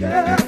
yeah.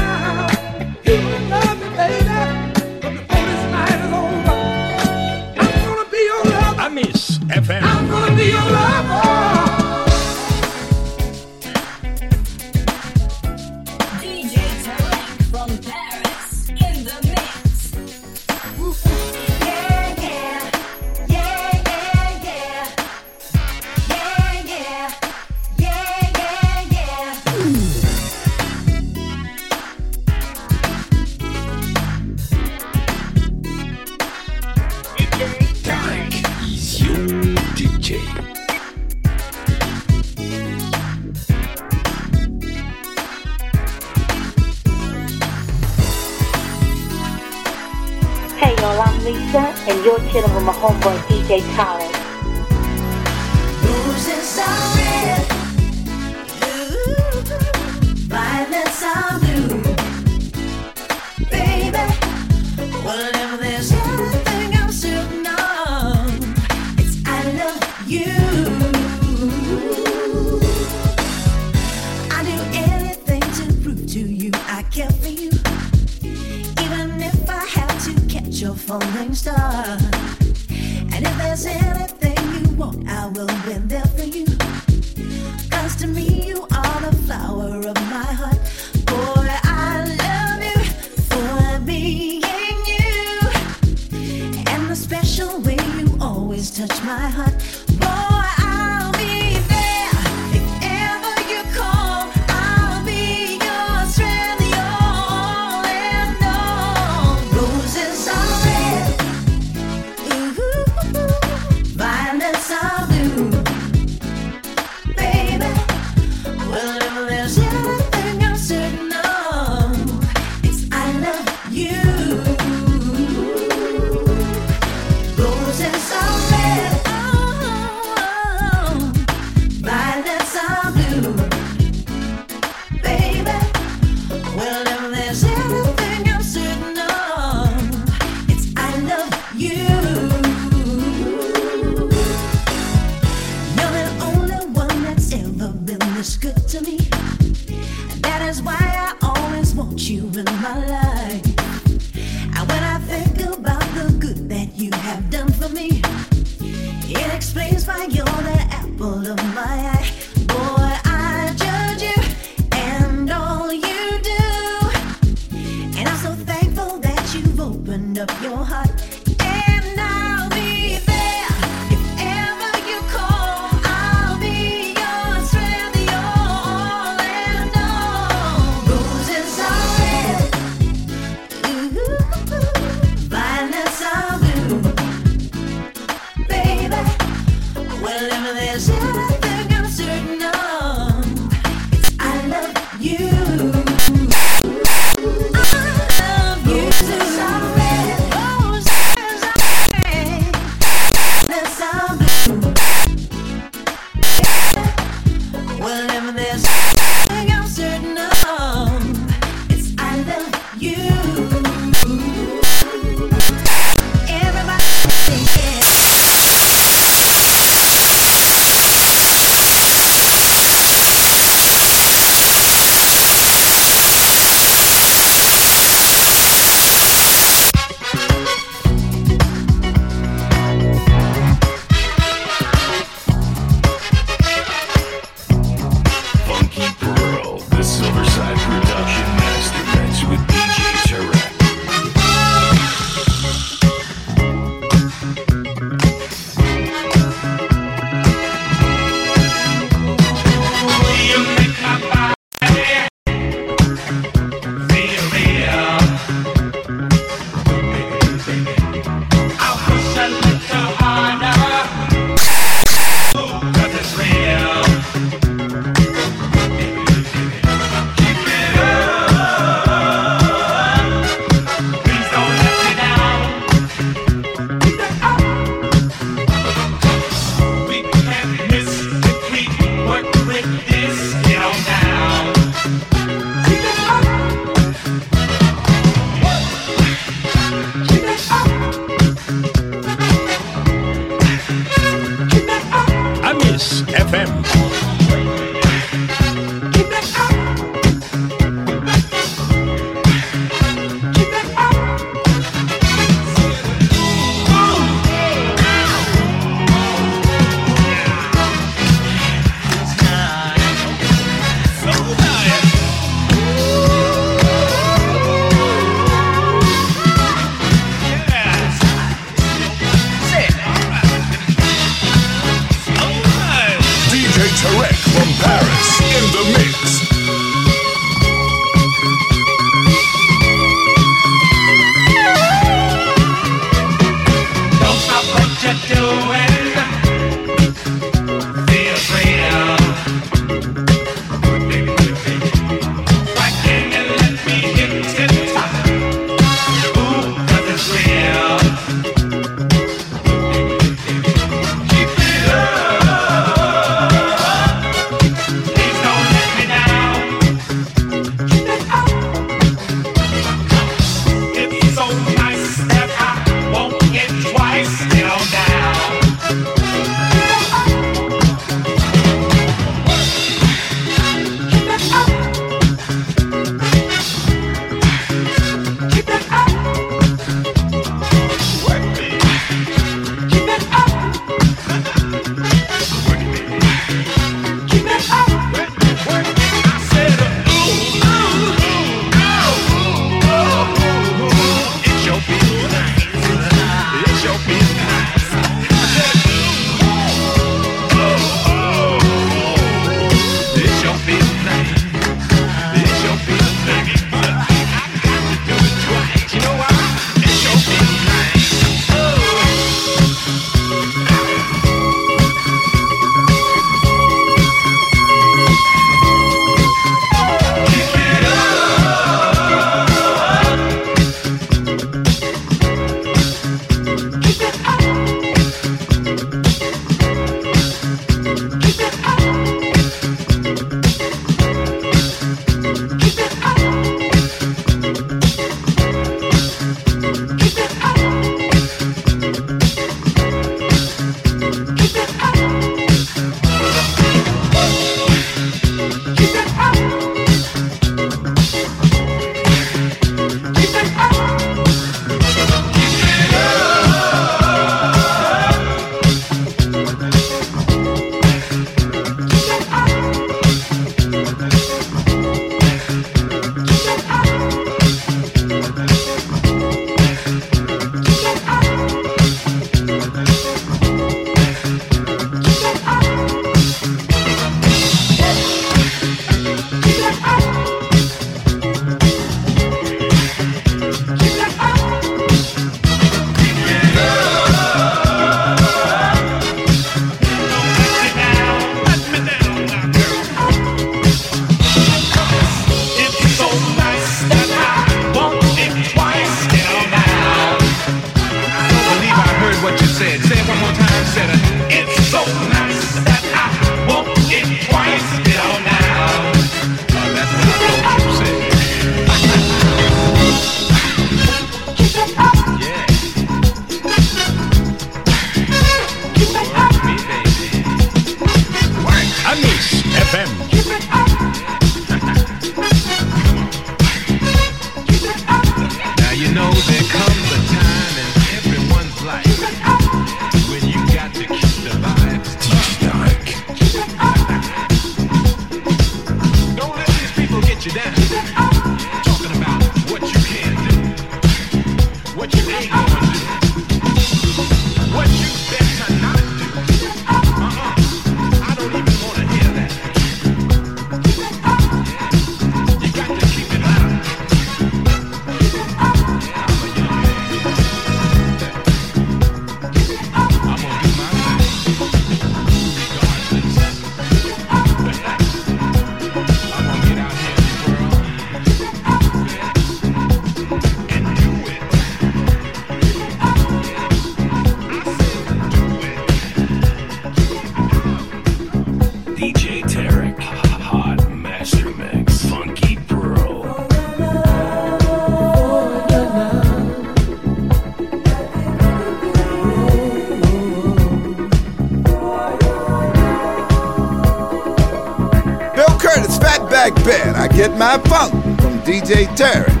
DJ Terry.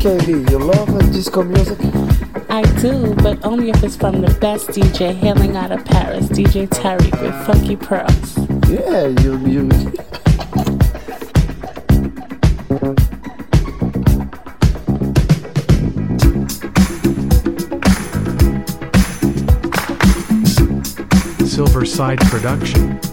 KB, you love disco music? I do, but only if it's from the best DJ hailing out of Paris, DJ Tarek with Funky Pearls. Yeah, you, you. Silverside Production.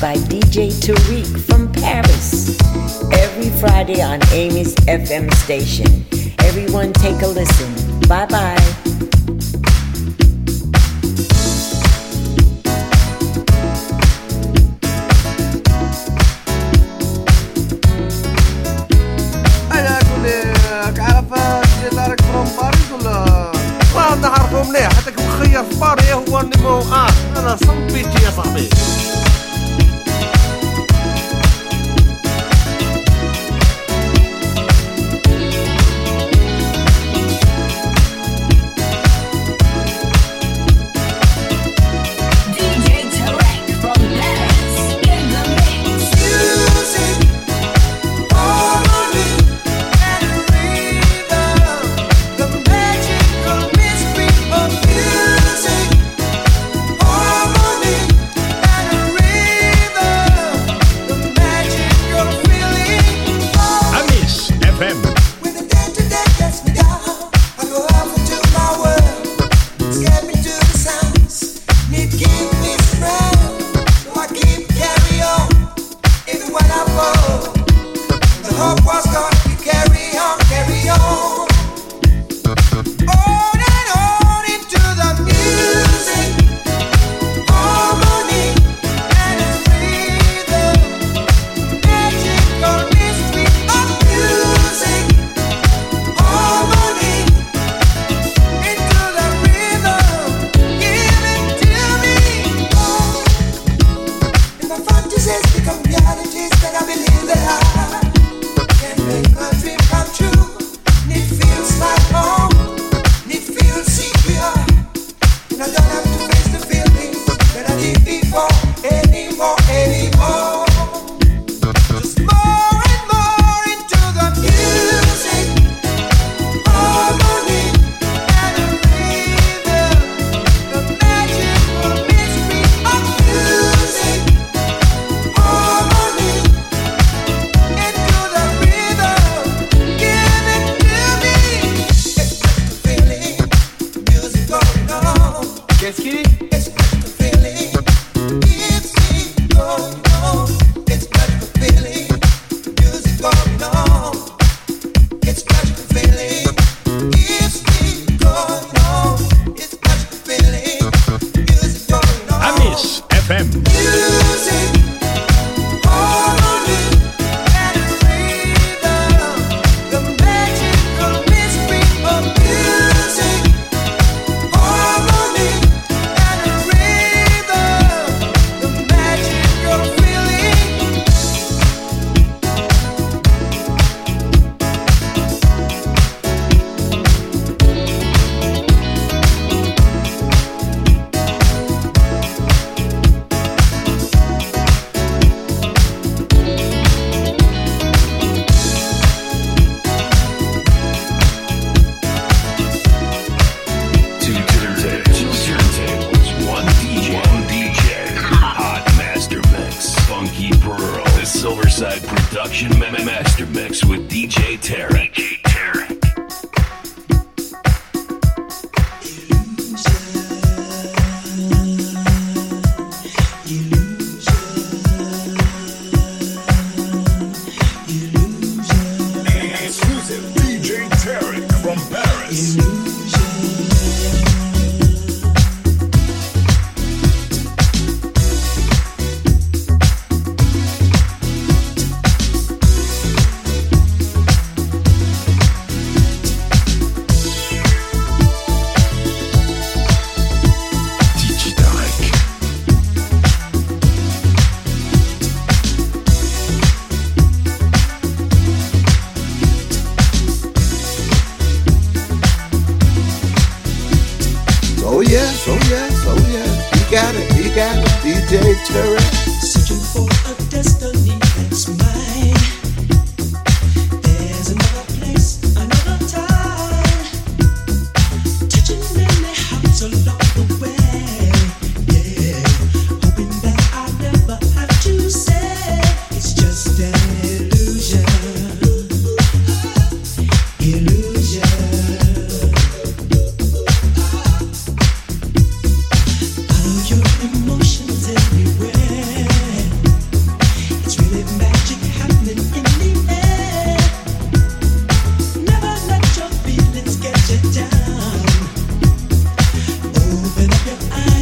by DJ Tarek from Paris. Every Friday on Amy's FM station. Everyone take a listen. Bye bye.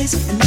days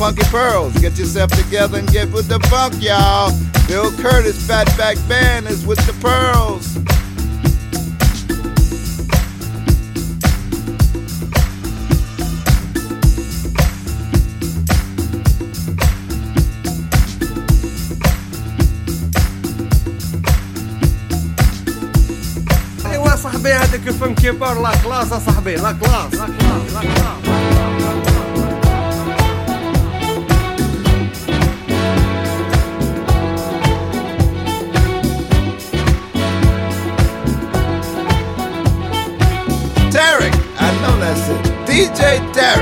funky pearls. Get yourself together and get with the funk, y'all. Bill Curtis Fatback Band is with the pearls. صاحبي هذاك الفنكي بار لا كلاس صاحبي لا كلاس لا كلاس لا كلاس right there.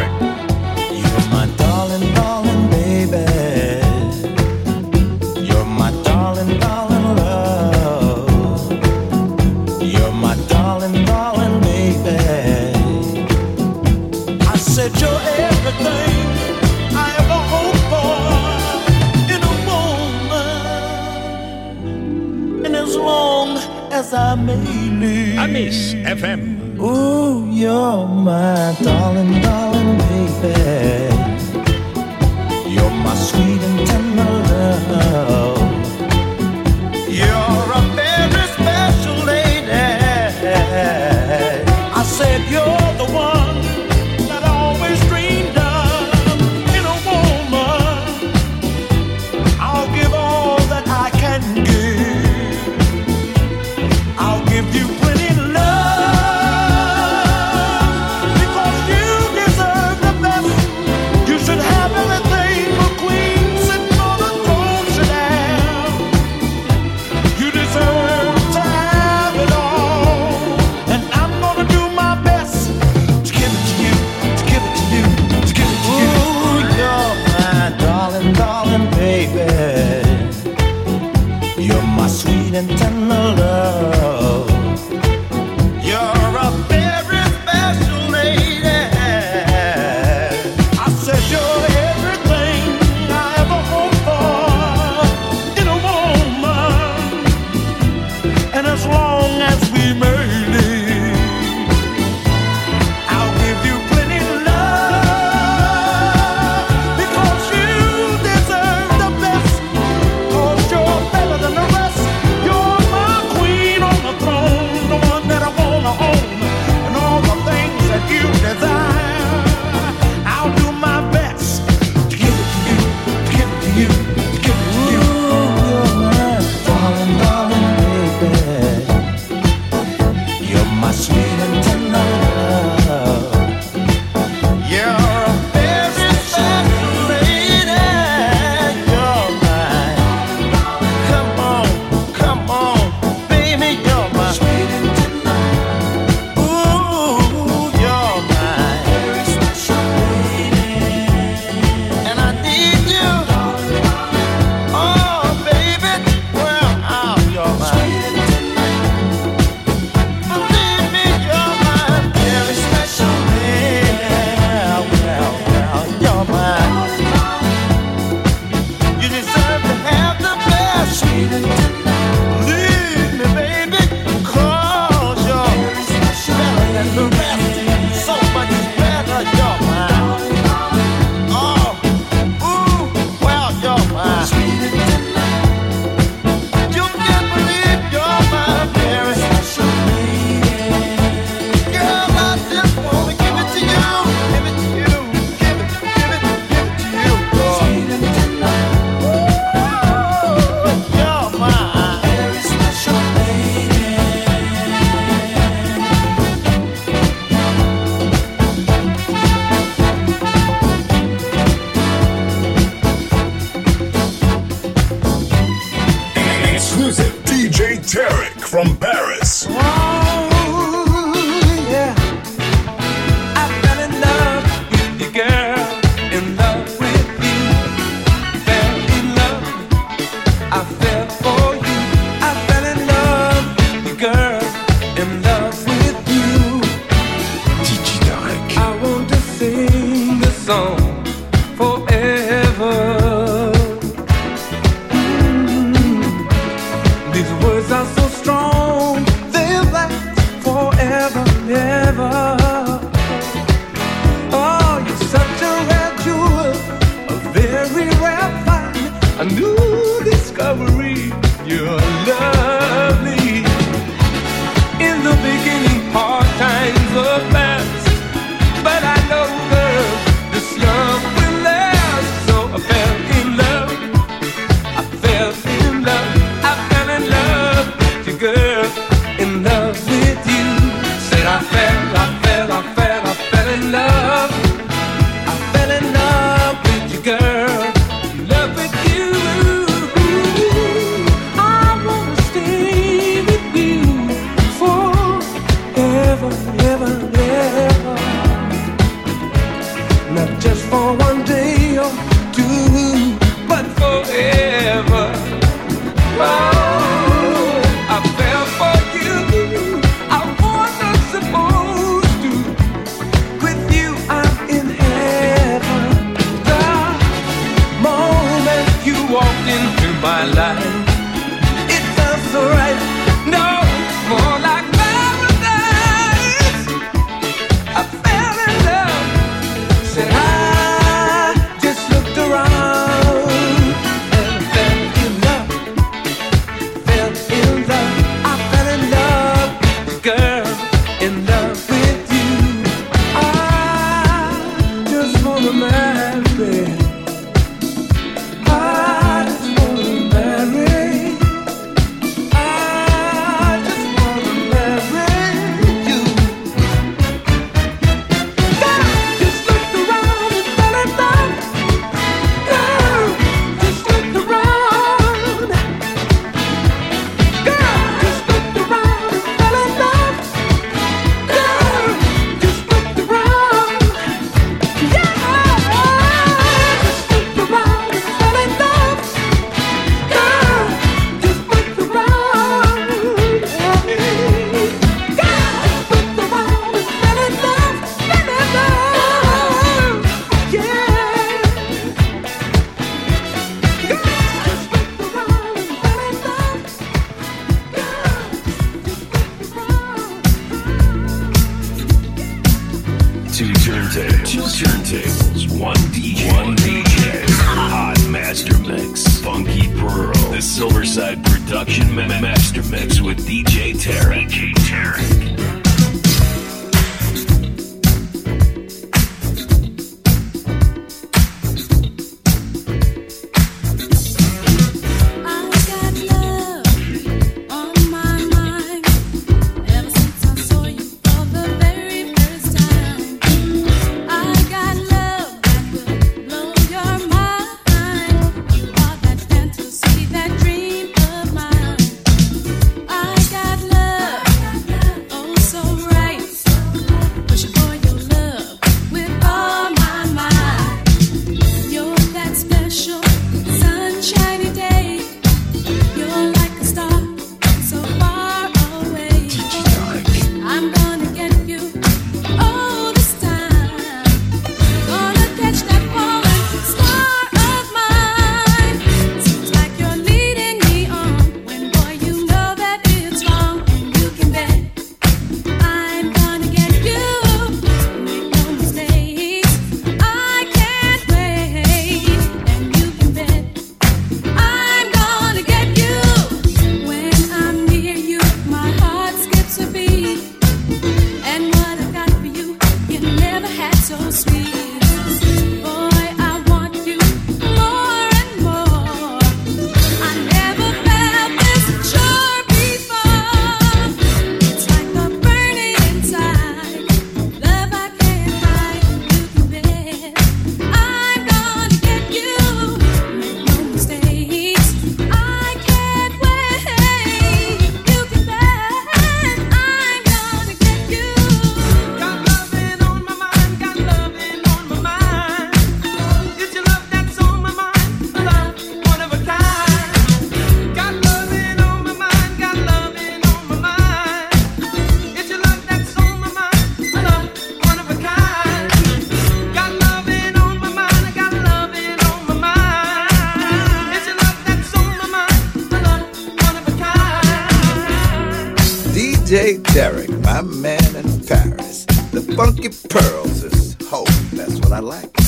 Hey Tarek, my man in Paris. The funky pearls is hope. That's what I like.